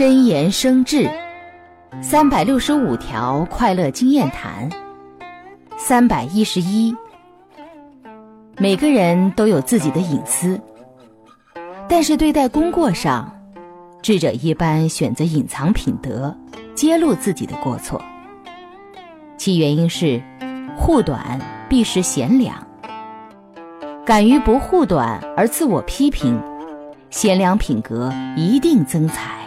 真言生智三百六十五条快乐经验谈三百一十一每个人都有自己的隐私但是对待功过上智者一般选择隐藏品德揭露自己的过错其原因是护短必失贤良敢于不护短而自我批评贤良品格一定增彩